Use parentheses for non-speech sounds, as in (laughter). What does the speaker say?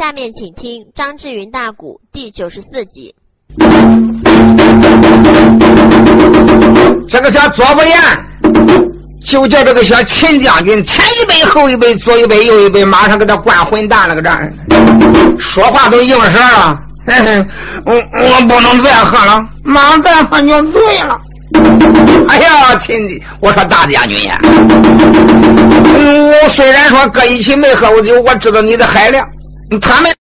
下面请听张志云大鼓第九十四集。这个小左不言，就叫这个小秦将军前一杯后一杯，左一杯右一杯，马上给他灌混蛋了个这，说话都硬声了。我 (laughs) 我不能再喝了，马上再喝就醉了。哎呀，秦，我说大将军呀，我虽然说搁一起没喝过酒，我知道你的海量，他们。